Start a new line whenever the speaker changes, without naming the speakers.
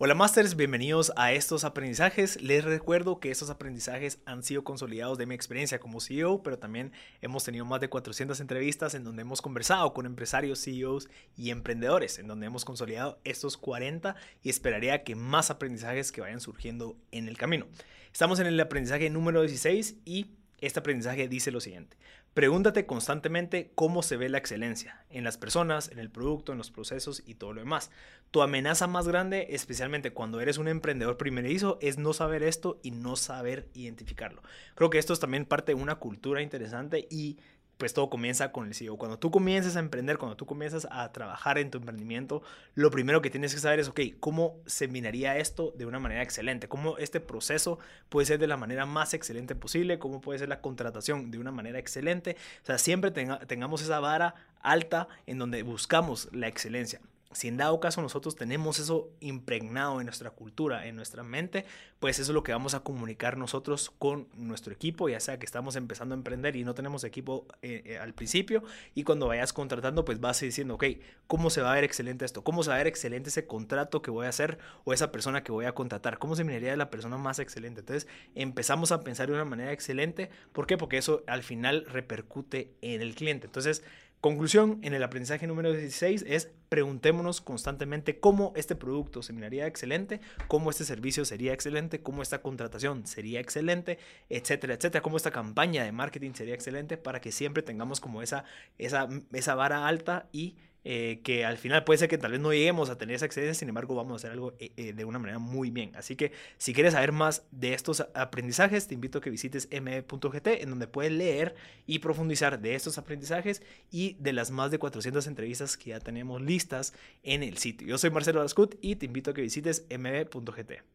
Hola Masters, bienvenidos a estos aprendizajes. Les recuerdo que estos aprendizajes han sido consolidados de mi experiencia como CEO, pero también hemos tenido más de 400 entrevistas en donde hemos conversado con empresarios, CEOs y emprendedores, en donde hemos consolidado estos 40 y esperaría que más aprendizajes que vayan surgiendo en el camino. Estamos en el aprendizaje número 16 y este aprendizaje dice lo siguiente. Pregúntate constantemente cómo se ve la excelencia en las personas, en el producto, en los procesos y todo lo demás. Tu amenaza más grande, especialmente cuando eres un emprendedor primerizo, es no saber esto y no saber identificarlo. Creo que esto es también parte de una cultura interesante y pues todo comienza con el CEO. Cuando tú comienzas a emprender, cuando tú comienzas a trabajar en tu emprendimiento, lo primero que tienes que saber es, ok, ¿cómo se minaría esto de una manera excelente? ¿Cómo este proceso puede ser de la manera más excelente posible? ¿Cómo puede ser la contratación de una manera excelente? O sea, siempre tengamos esa vara alta en donde buscamos la excelencia si en dado caso nosotros tenemos eso impregnado en nuestra cultura, en nuestra mente, pues eso es lo que vamos a comunicar nosotros con nuestro equipo, ya sea que estamos empezando a emprender y no tenemos equipo eh, eh, al principio, y cuando vayas contratando, pues vas diciendo, ok, ¿cómo se va a ver excelente esto? ¿Cómo se va a ver excelente ese contrato que voy a hacer o esa persona que voy a contratar? ¿Cómo se miraría la persona más excelente? Entonces empezamos a pensar de una manera excelente, ¿por qué? Porque eso al final repercute en el cliente. Entonces, Conclusión en el aprendizaje número 16 es preguntémonos constantemente cómo este producto se miraría excelente, cómo este servicio sería excelente, cómo esta contratación sería excelente, etcétera, etcétera, cómo esta campaña de marketing sería excelente para que siempre tengamos como esa, esa, esa vara alta y eh, que al final puede ser que tal vez no lleguemos a tener esa excelencia, sin embargo vamos a hacer algo eh, eh, de una manera muy bien. Así que si quieres saber más de estos aprendizajes, te invito a que visites me.gt en donde puedes leer y profundizar de estos aprendizajes y de las más de 400 entrevistas que ya tenemos listas en el sitio. Yo soy Marcelo Lascut y te invito a que visites me.gt.